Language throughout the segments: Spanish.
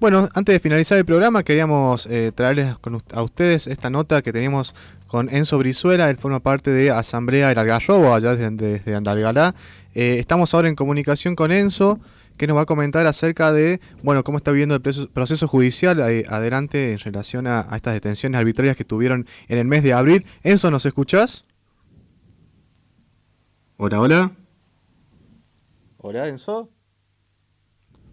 Bueno, antes de finalizar el programa, queríamos eh, traerles a ustedes esta nota que tenemos con Enzo Brizuela. Él forma parte de Asamblea del Algarrobo, allá desde, Andalgalá. Eh, estamos ahora en comunicación con Enzo, que nos va a comentar acerca de bueno cómo está viviendo el proceso judicial eh, adelante en relación a, a, estas detenciones arbitrarias que tuvieron en el mes de abril. Enzo, ¿nos escuchás? Hola, hola. Hola, Enzo.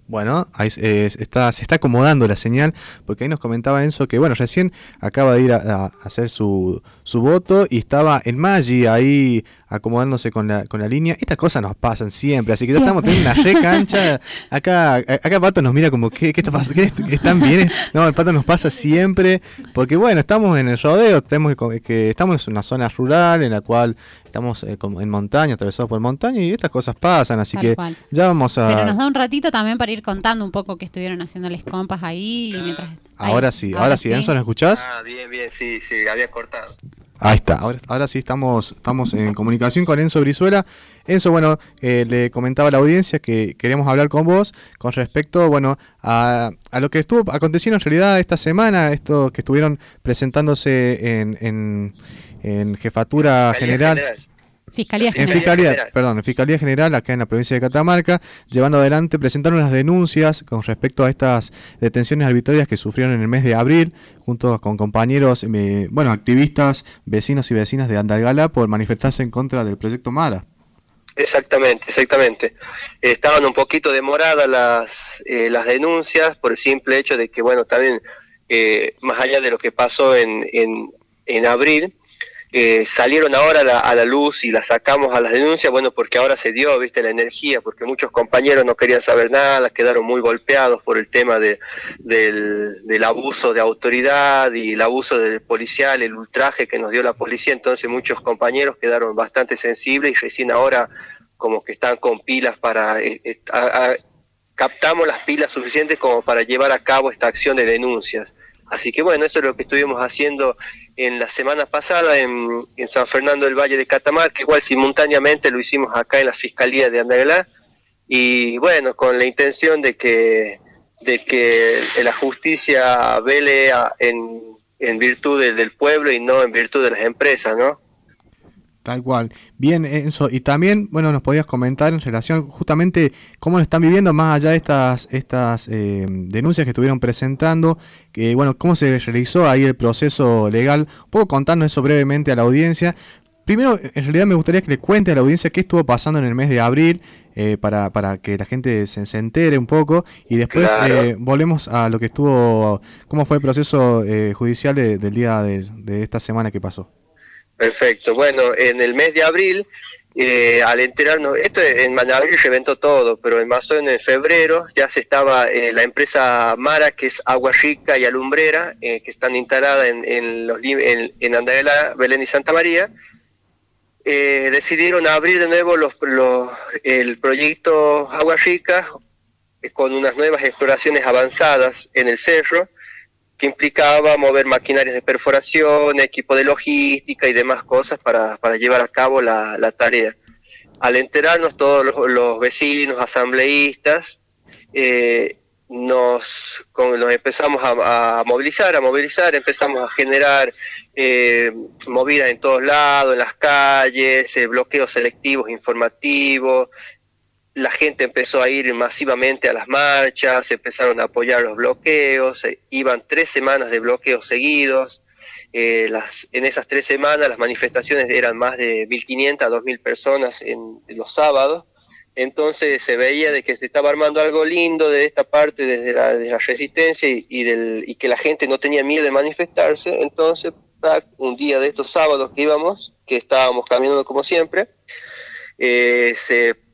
Bueno, ahí está, se está acomodando la señal, porque ahí nos comentaba Enzo que, bueno, recién acaba de ir a, hacer su, su, voto y estaba en Maggi ahí acomodándose con la, con la línea. Estas cosas nos pasan siempre, así que ya estamos teniendo una recancha. Acá, acá Pato nos mira como, ¿qué, qué está pasando? ¿Qué, ¿Están bien? No, el Pato nos pasa siempre, porque bueno, estamos en el rodeo, tenemos que, estamos en una zona rural en la cual estamos eh, en montaña, atravesados por montaña y estas cosas pasan, así que ya vamos a... Pero nos da un ratito también para ir contando un poco qué estuvieron haciéndoles compas ahí mientras... Ahora sí, ahora, sí, Enzo, ¿nos escuchás? Ah, bien, bien, sí, sí, había cortado. Ahí está, ahora, ahora sí estamos, estamos en comunicación con Enzo Brizuela. Enzo, bueno, eh, le comentaba a la audiencia que queríamos hablar con vos con respecto, bueno, a, a, lo que estuvo aconteciendo en realidad esta semana, esto que estuvieron presentándose en, en, en Jefatura General Fiscalía General. En Fiscalía, perdón, en Fiscalía General, acá en la provincia de Catamarca, llevando adelante, presentaron unas denuncias con respecto a estas detenciones arbitrarias que sufrieron en el mes de abril, junto con compañeros, eh, bueno, activistas, vecinos y vecinas de Andalgalá, por manifestarse en contra del proyecto Mara. Exactamente, exactamente. Estaban un poquito demoradas las, eh, las denuncias por el simple hecho de que, bueno, también, eh, más allá de lo que pasó en, en, en abril, eh, salieron ahora a la, luz y la sacamos a las denuncias, bueno, porque ahora se dio, viste, la energía, porque muchos compañeros no querían saber nada, quedaron muy golpeados por el tema de, del, abuso de autoridad y el abuso del policial, el ultraje que nos dio la policía, entonces muchos compañeros quedaron bastante sensibles y recién ahora como que están con pilas para... Eh, eh, captamos las pilas suficientes como para llevar a cabo esta acción de denuncias. Así que bueno, eso es lo que estuvimos haciendo en la semana pasada en, San Fernando del Valle de Catamarca, igual simultáneamente lo hicimos acá en la Fiscalía de Andalgalá, y bueno, con la intención de que, de que la justicia vele en, en virtud del pueblo y no en virtud de las empresas, ¿no? Tal cual. Bien, Enzo, y también, bueno, nos podías comentar en relación justamente cómo lo están viviendo más allá de estas, estas eh, denuncias que estuvieron presentando, que, bueno, cómo se realizó ahí el proceso legal. ¿Puedo contarnos eso brevemente a la audiencia? Primero, en realidad me gustaría que le cuente a la audiencia qué estuvo pasando en el mes de abril, eh, para, para que la gente se, entere un poco, y después eh, volvemos a lo que estuvo, cómo fue el proceso judicial del día de esta semana que pasó. Perfecto. Bueno, en el mes de abril, eh, al enterarnos, esto en abril reventó todo, pero en más en febrero ya se estaba eh, la empresa Mara, que es Agua Rica y Alumbrera, eh, que están instaladas en, en, en, en Andela, Belén y Santa María, decidieron abrir de nuevo los, los, el proyecto Agua Rica con unas nuevas exploraciones avanzadas en el cerro implicaba mover maquinarias de perforación, equipo de logística y demás cosas para, para llevar a cabo la, la tarea. Al enterarnos todos los, vecinos, asambleístas, eh, nos, nos empezamos a, movilizar, a movilizar, empezamos a generar eh, movidas en todos lados, en las calles, eh, bloqueos selectivos informativos, la gente empezó a ir masivamente a las marchas, empezaron a apoyar los bloqueos, eh, iban tres semanas de bloqueos seguidos. Eh, en esas tres semanas las manifestaciones eran más de 1.500 a 2.000 personas en, los sábados. Entonces se veía de que se estaba armando algo lindo de esta parte desde la, resistencia y, del, y que la gente no tenía miedo de manifestarse. Entonces, un día de estos sábados que íbamos, que estábamos caminando como siempre, eh, se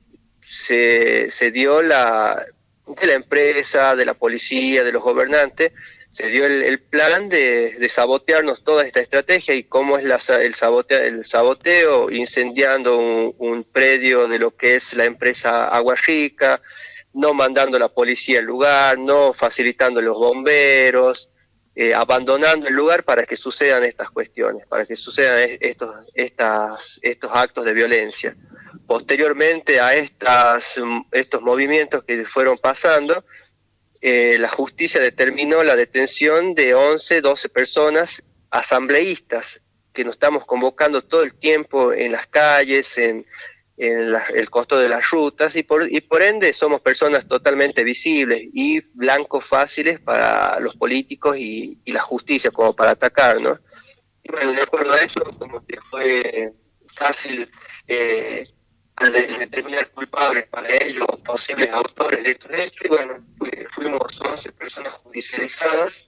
se, se dio la, de la empresa, de la policía, de los gobernantes, se dio el, plan de, sabotearnos toda esta estrategia y cómo es la, el, el saboteo, incendiando un, predio de lo que es la empresa Agua Rica, no mandando la policía al lugar, no facilitando los bomberos, eh, abandonando el lugar para que sucedan estas cuestiones, para que sucedan estos, estas, estos actos de violencia posteriormente a estas, estos movimientos que fueron pasando, eh, la justicia determinó la detención de 11, 12 personas asambleístas que nos estamos convocando todo el tiempo en las calles, en, el costo de las rutas y por, y por ende somos personas totalmente visibles y blancos fáciles para los políticos y, la justicia como para atacar, ¿no? Y bueno, de acuerdo a eso, como que fue fácil eh, determinar culpables para ellos, posibles autores de estos hechos, y bueno, fuimos 11 personas judicializadas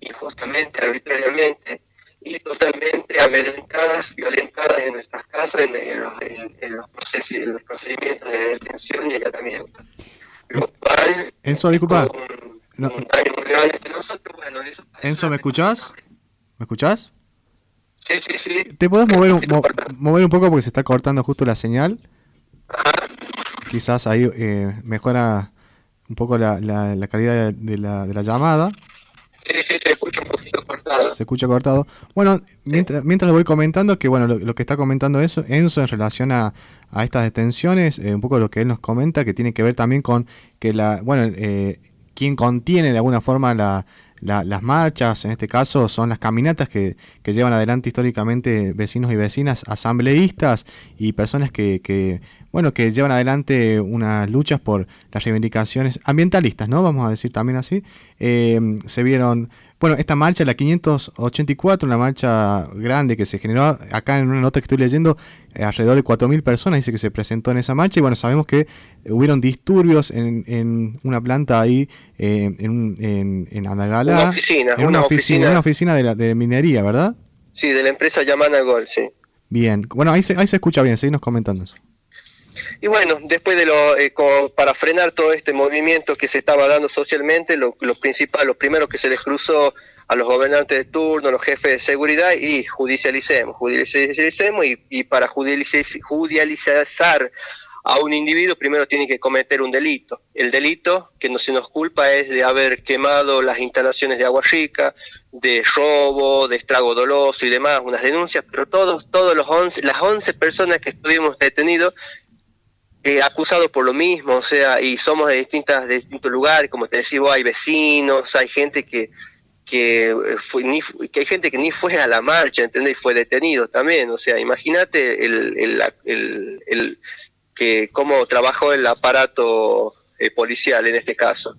injustamente, arbitrariamente, y totalmente amedrentadas, violentadas en nuestras casas, en, los, en, los, procedimientos de detención y allanamiento. Lo cual, Enzo, disculpa. Enzo, ¿me escuchás? ¿Me escuchás? Sí, sí, sí. ¿Te podés mover un, mover un poco porque se está cortando justo la señal? Quizás ahí eh, mejora un poco la, la, calidad de la, de la llamada. Sí, sí, se escucha un poquito cortado. Se escucha cortado. Bueno, mientras, mientras le voy comentando, que bueno, lo, que está comentando eso, Enzo en relación a, a estas detenciones, eh, un poco lo que él nos comenta, que tiene que ver también con que la, bueno, eh, quien contiene de alguna forma la, las marchas, en este caso, son las caminatas que, que, llevan adelante históricamente vecinos y vecinas, asambleístas y personas que, que bueno, que llevan adelante unas luchas por las reivindicaciones ambientalistas, ¿no? Vamos a decir también así. Eh, se vieron, bueno, esta marcha, la 584, una marcha grande que se generó acá en una nota que estoy leyendo, eh, alrededor de 4.000 personas dice que se presentó en esa marcha y bueno, sabemos que hubieron disturbios en, en una planta ahí eh, en, en, en Andagala. Una oficina. En una, oficina, una oficina de, la, de minería, ¿verdad? Sí, de la empresa Yamana Gold, sí. Bien, bueno, ahí se, ahí se escucha bien, seguimos comentando eso. Y bueno, después de lo, eh, para frenar todo este movimiento que se estaba dando socialmente, lo, lo principal, lo primero que se les cruzó a los gobernantes de turno, los jefes de seguridad y judicialicemos, judicialicemos y, y para judicializar a un individuo primero tiene que cometer un delito. El delito que no se nos culpa es de haber quemado las instalaciones de agua rica, de robo, de estrago doloso y demás, unas denuncias, pero todos, todos los 11, las 11 personas que estuvimos detenidos eh, acusados por lo mismo, o sea, y somos de distintas de distintos lugares, como te decía, hay vecinos, hay gente que que, eh, ni, que hay gente que ni fue a la marcha, ¿entendés? Fue detenido también, o sea, imagínate el, el, el, que cómo trabajó el aparato eh, policial en este caso.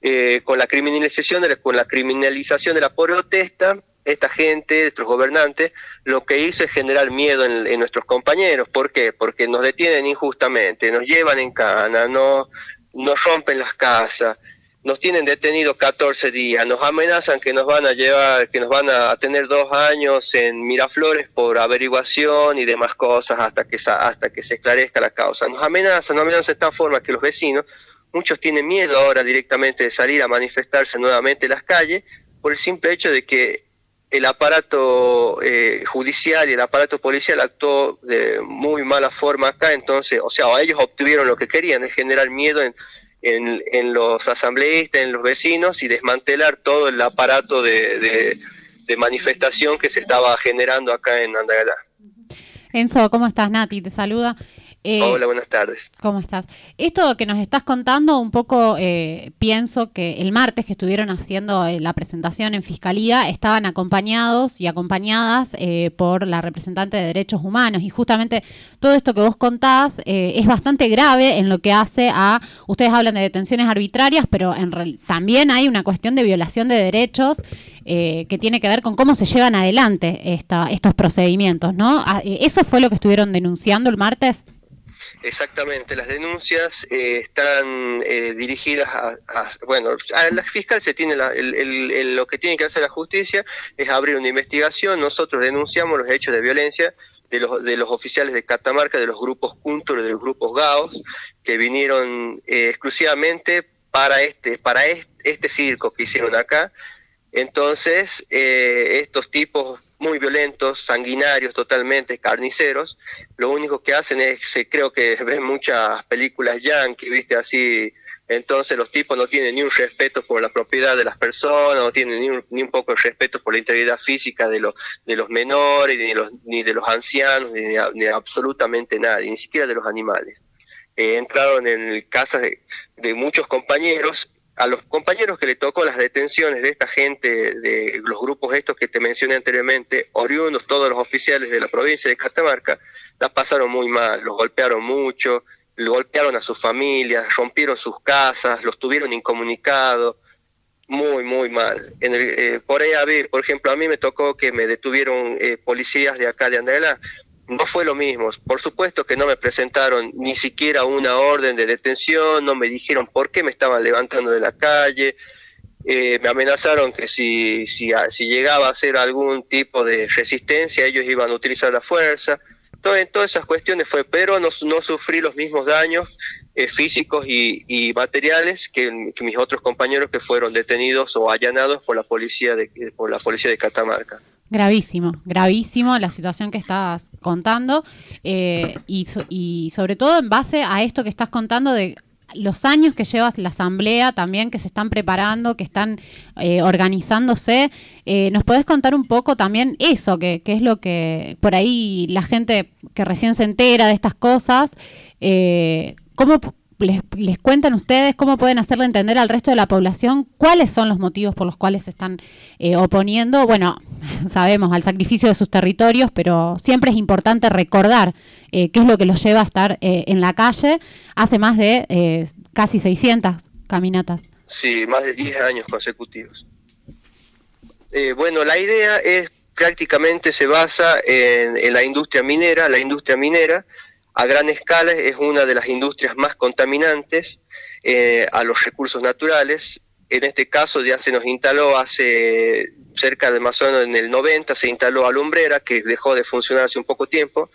Eh, con la criminalización de con la criminalización de la protesta, esta gente, estos gobernantes, lo que hizo es generar miedo en, nuestros compañeros. ¿Por qué? Porque nos detienen injustamente, nos llevan en cana, no, nos rompen las casas, nos tienen detenidos 14 días, nos amenazan que nos van a llevar, que nos van a tener dos años en Miraflores por averiguación y demás cosas hasta que, hasta que se esclarezca la causa. Nos amenazan, nos amenazan de tal forma que los vecinos, muchos tienen miedo ahora directamente de salir a manifestarse nuevamente en las calles por el simple hecho de que el aparato eh, judicial y el aparato policial actuó de muy mala forma acá, entonces, o sea, ellos obtuvieron lo que querían, es generar miedo en, en, los asambleístas, en los vecinos y desmantelar todo el aparato de, de, manifestación que se estaba generando acá en Andalgalá. Enzo, ¿cómo estás? Nati te saluda. Eh, Hola, buenas tardes. ¿Cómo estás? Esto que nos estás contando, un poco eh, pienso que el martes que estuvieron haciendo eh, la presentación en Fiscalía estaban acompañados y acompañadas por la representante de Derechos Humanos y justamente todo esto que vos contás es bastante grave en lo que hace a, ustedes hablan de detenciones arbitrarias, pero en también hay una cuestión de violación de derechos que tiene que ver con cómo se llevan adelante estos procedimientos, ¿no? Ah, ¿Eso fue lo que estuvieron denunciando el martes? Exactamente, las denuncias eh, están eh, dirigidas a, bueno, a la fiscal se tiene lo que tiene que hacer la justicia es abrir una investigación, nosotros denunciamos los hechos de violencia de los, de los oficiales de Catamarca, de los grupos Cúntulo, de los grupos Gaos, que vinieron eh, exclusivamente para este, para este, circo que hicieron acá. Entonces, estos tipos muy violentos, sanguinarios totalmente, carniceros. Lo único que hacen es, creo que ven muchas películas yankee, viste, así. Entonces los tipos no tienen ni un respeto por la propiedad de las personas, no tienen ni un, poco de respeto por la integridad física de los, de los menores, ni de los, ni de los ancianos, ni absolutamente nadie, ni siquiera de los animales. Eh, entraron en casas de, de muchos compañeros a los compañeros que le tocó las detenciones de esta gente, de los grupos estos que te mencioné anteriormente, oriundos, todos los oficiales de la provincia de Catamarca, la pasaron muy mal, los golpearon mucho, golpearon a sus familias, rompieron sus casas, los tuvieron incomunicados, muy, muy mal. En eh, por ahí, por ejemplo, a mí me tocó que me detuvieron eh, policías de acá de Andela, no fue lo mismo. Por supuesto que no me presentaron ni siquiera una orden de detención, no me dijeron por qué me estaban levantando de la calle. Eh, me amenazaron que si, si, si llegaba a hacer algún tipo de resistencia, ellos iban a utilizar la fuerza. Todo, en todas esas cuestiones fue, pero no, no sufrí los mismos daños eh, físicos y, materiales que, mis otros compañeros que fueron detenidos o allanados por la policía de, por la policía de Catamarca. Gravísimo, gravísimo la situación que estás contando eh, y, y sobre todo en base a esto que estás contando de los años que llevas la asamblea también, que se están preparando, que están eh, organizándose. Eh, ¿Nos podés contar un poco también eso, que, es lo que por ahí la gente que recién se entera de estas cosas, eh, cómo les, cuentan ustedes, cómo pueden hacerle entender al resto de la población cuáles son los motivos por los cuales se están eh, oponiendo. Bueno, sabemos al sacrificio de sus territorios, pero siempre es importante recordar eh, qué es lo que los lleva a estar eh, en la calle. Hace más de casi 600 caminatas. Sí, más de 10 años consecutivos. bueno, la idea es prácticamente se basa en la industria minera, la industria minera a gran escala es una de las industrias más contaminantes eh, a los recursos naturales. En este caso ya se nos instaló hace cerca de más o menos en el 90, se instaló Alumbrera, que dejó de funcionar hace un poco tiempo,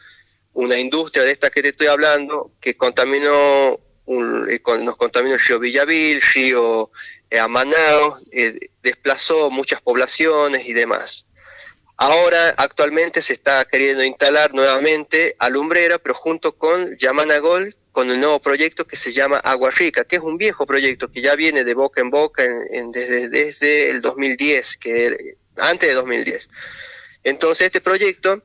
una industria de esta que te estoy hablando, que contaminó eh, nos contaminó el río Villavil, río eh, Amanao, desplazó muchas poblaciones y demás. Ahora, actualmente se está queriendo instalar nuevamente Alumbrera, pero junto con Yamanagol, con el nuevo proyecto que se llama Agua Rica, que es un viejo proyecto que ya viene de boca en boca desde, desde el 2010, que antes de 2010. Entonces, este proyecto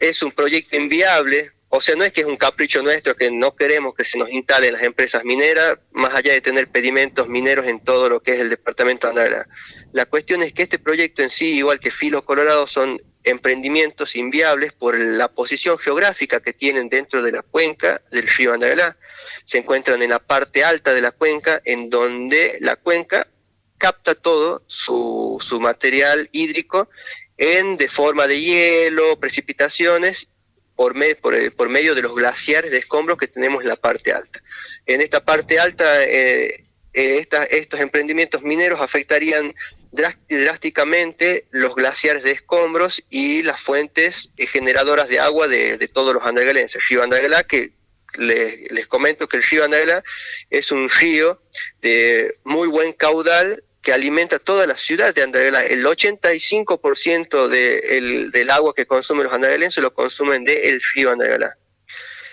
es un proyecto inviable, o sea, no es que es un capricho nuestro que no queremos que se nos instalen las empresas mineras, más allá de tener pedimentos mineros en todo lo que es el departamento de Andalgalá. La cuestión es que este proyecto en sí, igual que Filo Colorado, son emprendimientos inviables por la posición geográfica que tienen dentro de la cuenca del río Andalgalá. Se encuentran en la parte alta de la cuenca, en donde la cuenca capta todo su, su material hídrico en de forma de hielo, precipitaciones por, eh, por, medio de los glaciares de escombros que tenemos en la parte alta. En esta parte alta, eh, eh, estos emprendimientos mineros afectarían drásticamente los glaciares de escombros y las fuentes generadoras de agua de, todos los andagalenses. Río Andagalá, que les, les, comento que el río Andagalá es un río de muy buen caudal que alimenta toda la ciudad de Andalgalá. El 85% de del agua que consumen los andagalenses lo consumen del río Andalgalá.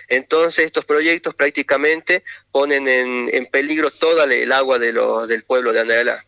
Entonces estos proyectos prácticamente ponen en, peligro toda el agua de del pueblo de Andalgalá.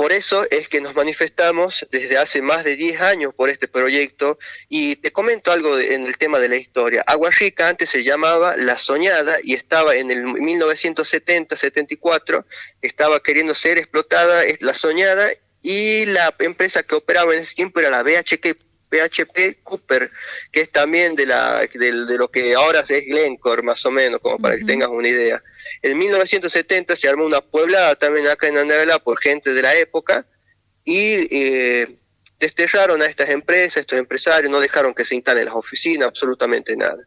Por eso es que nos manifestamos desde hace más de 10 años por este proyecto y te comento algo en el tema de la historia. Agua Rica antes se llamaba La Soñada y estaba en el 1970-74, estaba queriendo ser explotada La Soñada y la empresa que operaba en ese tiempo era la BHP, PHP Cooper, que es también de, la, de, lo que ahora es Glencore, más o menos, como para que tengas una idea. En 1970 se armó una pueblada también acá en Andalgalá por gente de la época y eh, desterraron a estas empresas, estos empresarios, no dejaron que se instalen las oficinas, absolutamente nada.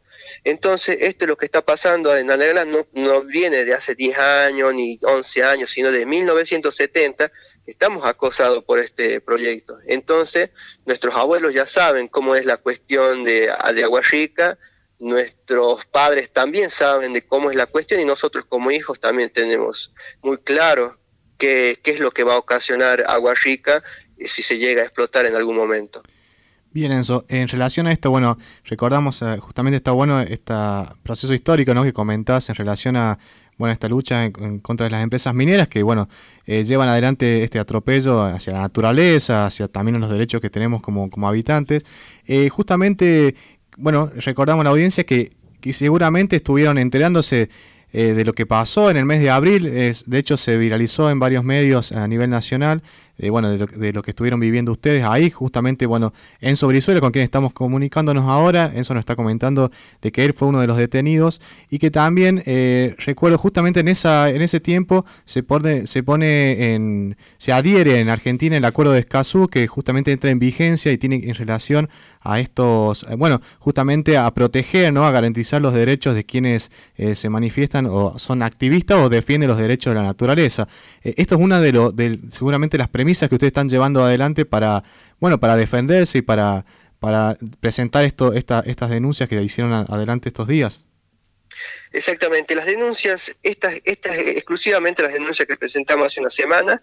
Entonces, esto es lo que está pasando en Andalgalá, no, no viene de hace 10 años ni 11 años, sino de 1970 estamos acosados por este proyecto. Entonces, nuestros abuelos ya saben cómo es la cuestión de, de Agua Rica, nuestros padres también saben de cómo es la cuestión y nosotros como hijos también tenemos muy claro qué, qué es lo que va a ocasionar Agua Rica si se llega a explotar en algún momento. Bien, Enzo, en relación a esto, bueno, recordamos, eh, justamente está bueno este proceso histórico ¿no? que comentás en relación a bueno, esta lucha en, contra de las empresas mineras que, bueno, eh, llevan adelante este atropello hacia la naturaleza, hacia también los derechos que tenemos como, como habitantes. Eh, justamente, bueno, recordamos a la audiencia que, seguramente estuvieron enterándose eh, de lo que pasó en el mes de abril. Es, de hecho, se viralizó en varios medios a nivel nacional eh, bueno, de lo, de lo, que estuvieron viviendo ustedes ahí, justamente, bueno, Enzo Brizuela, con quien estamos comunicándonos ahora, Enzo nos está comentando de que él fue uno de los detenidos y que también, eh, recuerdo, justamente en, esa, en ese tiempo se pone, se pone en, se adhiere en Argentina el acuerdo de Escazú, que justamente entra en vigencia y tiene en relación a estos, eh, bueno, justamente a proteger, ¿no? A garantizar los derechos de quienes se manifiestan o son activistas o defienden los derechos de la naturaleza. esto es una de, lo, seguramente las premisas que ustedes están llevando adelante para, bueno, para defenderse y para, para presentar esto, esta, estas denuncias que hicieron adelante estos días. Exactamente, las denuncias, estas, estas exclusivamente las denuncias que presentamos hace una semana,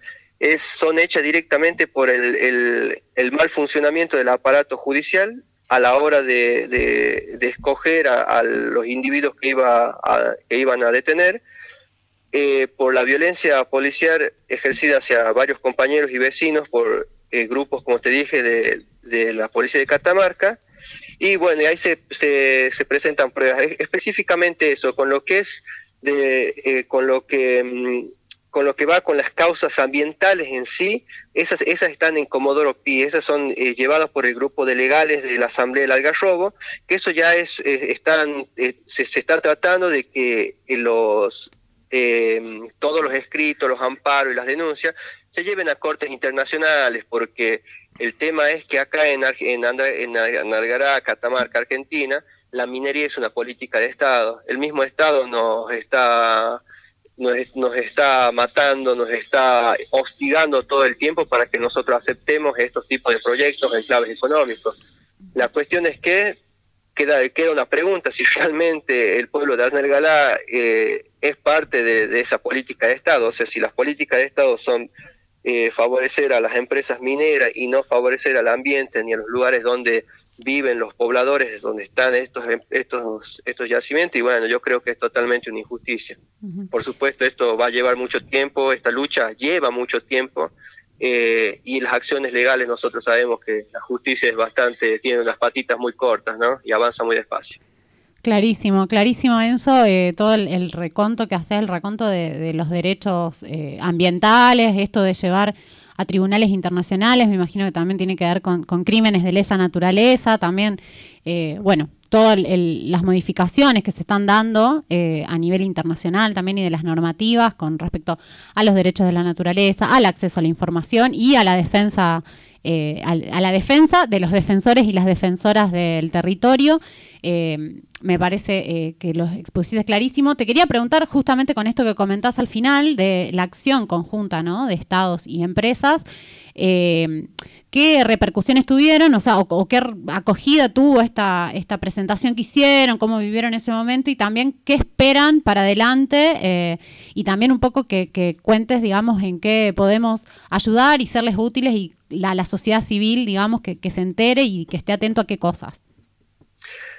son hechas directamente por el, el, mal funcionamiento del aparato judicial a la hora de, de, escoger a, los individuos que, iba que iban a detener eh, por la violencia policial ejercida hacia varios compañeros y vecinos por eh, grupos, como te dije, de, la policía de Catamarca. Y bueno, ahí se, se, presentan pruebas, específicamente eso, con lo que es, de, eh, con lo que mm, con lo que va con las causas ambientales en sí, esas, esas están en Comodoro Pi, esas son llevadas por el grupo de legales de la Asamblea del Algarrobo, que eso ya es, están, se, se, está tratando de que los, eh, todos los escritos, los amparos y las denuncias se lleven a cortes internacionales, porque el tema es que acá en, en, en Algará, Catamarca, Argentina, la minería es una política de Estado. El mismo Estado nos está, nos, está matando, nos está hostigando todo el tiempo para que nosotros aceptemos estos tipos de proyectos en claves económicos. La cuestión es que queda, queda una pregunta si realmente el pueblo de Arnel eh, es parte de, esa política de Estado. O sea, si las políticas de Estado son eh, favorecer a las empresas mineras y no favorecer al ambiente ni a los lugares donde viven los pobladores, donde están estos, estos, estos yacimientos, y bueno, yo creo que es totalmente una injusticia. Por supuesto, esto va a llevar mucho tiempo, esta lucha lleva mucho tiempo, eh, y las acciones legales nosotros sabemos que la justicia es bastante, tiene unas patitas muy cortas, ¿no? Y avanza muy despacio. Clarísimo, clarísimo, Enzo. Eh, todo el, reconto que haces, el reconto de, los derechos eh, ambientales, esto de llevar a tribunales internacionales, me imagino que también tiene que ver con, crímenes de lesa naturaleza, también, eh, bueno, todas las modificaciones que se están dando a nivel internacional también y de las normativas con respecto a los derechos de la naturaleza, al acceso a la información y a la defensa eh, a, la defensa de los defensores y las defensoras del territorio. Eh, me parece eh, que lo expusiste clarísimo. Te quería preguntar justamente con esto que comentás al final de la acción conjunta de estados y empresas. ¿Qué repercusiones tuvieron? O sea, o, qué acogida tuvo esta, esta presentación que hicieron, cómo vivieron ese momento y también qué esperan para adelante y también un poco que, que, cuentes, digamos, en qué podemos ayudar y serles útiles y la, la sociedad civil, digamos, que, se entere y que esté atento a qué cosas?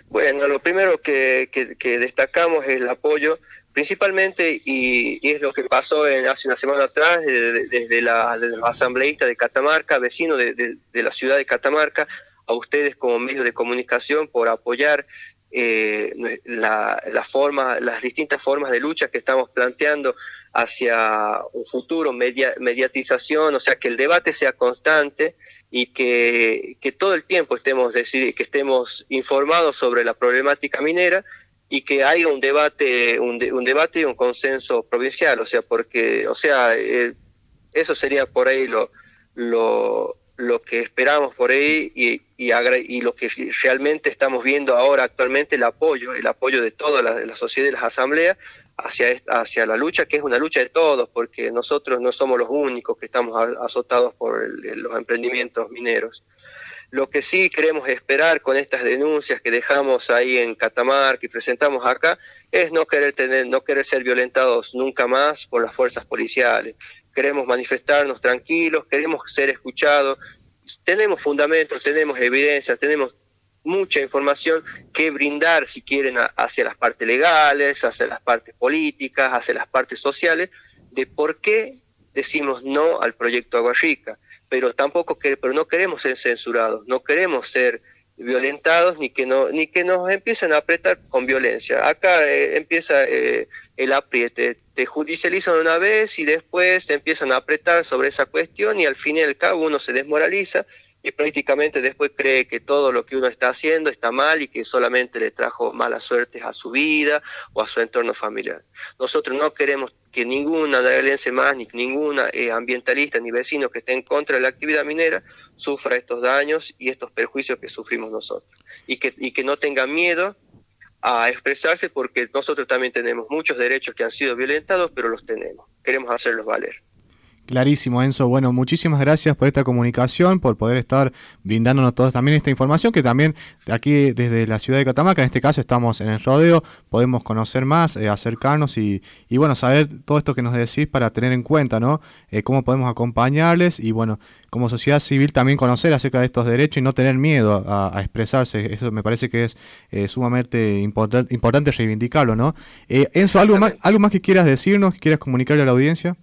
Bueno, lo primero que, destacamos es el apoyo, principalmente, y, es lo que pasó en, hace una semana atrás, desde, la, los asambleístas de Catamarca, vecinos de, la ciudad de Catamarca, a ustedes como medios de comunicación por apoyar eh, la, la forma, las distintas formas de lucha que estamos planteando hacia un futuro, mediatización, o sea, que el debate sea constante y que, todo el tiempo estemos, que estemos informados sobre la problemática minera y que haya un debate, un, debate y un consenso provincial, o sea, porque, o sea, eh, eso sería por ahí lo, lo, lo que esperamos por ahí y, y, lo que realmente estamos viendo ahora actualmente, el apoyo, el apoyo de toda la, la sociedad y las asambleas hacia, hacia la lucha, que es una lucha de todos, porque nosotros no somos los únicos que estamos azotados por los emprendimientos mineros. Lo que sí queremos esperar con estas denuncias que dejamos ahí en Catamarca y presentamos acá es no querer tener, no querer ser violentados nunca más por las fuerzas policiales. Queremos manifestarnos tranquilos, queremos ser escuchados, tenemos fundamentos, tenemos evidencias, tenemos mucha información que brindar, si quieren, hacia las partes legales, hacia las partes políticas, hacia las partes sociales, de por qué decimos no al proyecto Agua Rica. Pero tampoco pero no queremos ser censurados, no queremos ser violentados ni que no ni que nos empiecen a apretar con violencia. Acá eh, empieza eh, el apriete, te judicializan una vez y después empiezan a apretar sobre esa cuestión y al fin y al cabo uno se desmoraliza y prácticamente después cree que todo lo que uno está haciendo está mal y que solamente le trajo malas suertes a su vida o a su entorno familiar. Nosotros no queremos que ninguna violencia más, ni ninguna eh, ambientalista ni vecino que esté en contra de la actividad minera sufra estos daños y estos perjuicios que sufrimos nosotros. Y que, y que no tengan miedo a expresarse porque nosotros también tenemos muchos derechos que han sido violentados, pero los tenemos. Queremos hacerlos valer. Clarísimo, Enzo. Bueno, muchísimas gracias por esta comunicación, por poder estar brindándonos todos también esta información, que también aquí desde la ciudad de Catamarca, en este caso estamos en el rodeo, podemos conocer más, eh, acercarnos y, y, bueno, saber todo esto que nos decís para tener en cuenta, ¿no? Eh, cómo podemos acompañarles y bueno, como sociedad civil también conocer acerca de estos derechos y no tener miedo a, expresarse. Eso me parece que es eh, sumamente importante reivindicarlo, ¿no? Enzo, ¿algo más, ¿algo más que quieras decirnos, que quieras comunicarle a la audiencia?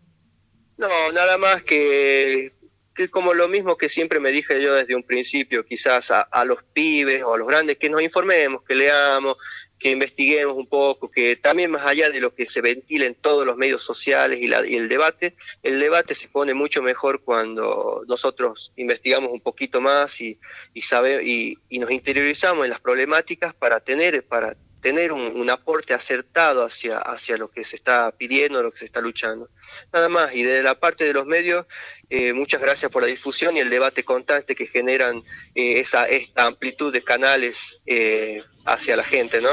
No, nada más que, que, como lo mismo que siempre me dije yo desde un principio, quizás a, los pibes o a los grandes, que nos informemos, que leamos, que investiguemos un poco, que también más allá de lo que se ventila en todos los medios sociales y, la, y, el debate, el debate se pone mucho mejor cuando nosotros investigamos un poquito más y, y, sabe, y, y nos interiorizamos en las problemáticas para tener, para tener un, aporte acertado hacia, hacia lo que se está pidiendo, lo que se está luchando. Nada más, y de la parte de los medios, eh, muchas gracias por la difusión y el debate constante que generan eh, esa, esta amplitud de canales eh, hacia la gente, ¿no?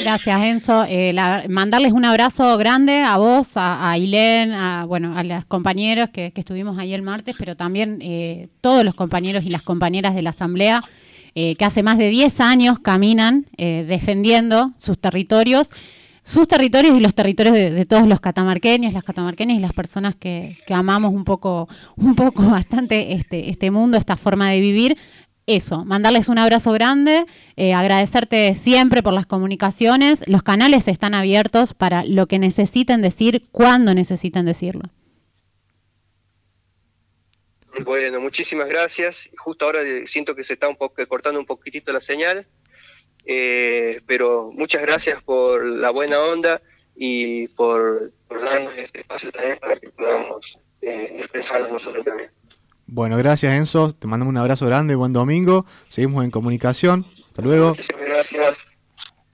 Gracias, Enzo. mandarles un abrazo grande a vos, a, a a, bueno, a los compañeros que, que estuvimos ahí el martes, pero también todos los compañeros y las compañeras de la Asamblea. Eh, que hace más de 10 años caminan eh, defendiendo sus territorios, sus territorios y los territorios de, todos los catamarqueños, las catamarqueñas y las personas que, amamos un poco, un poco bastante este, este mundo, esta forma de vivir. Eso, mandarles un abrazo grande, eh, agradecerte siempre por las comunicaciones. Los canales están abiertos para lo que necesiten decir, cuando necesiten decirlo. Bueno, muchísimas gracias. Justo ahora siento que se está un poco cortando un poquitito la señal, eh, pero muchas gracias por la buena onda y por, darnos este espacio también para que podamos eh, expresarnos nosotros también. Bueno, gracias Enzo, te mandamos un abrazo grande, buen domingo, seguimos en comunicación, hasta luego. Muchísimas gracias.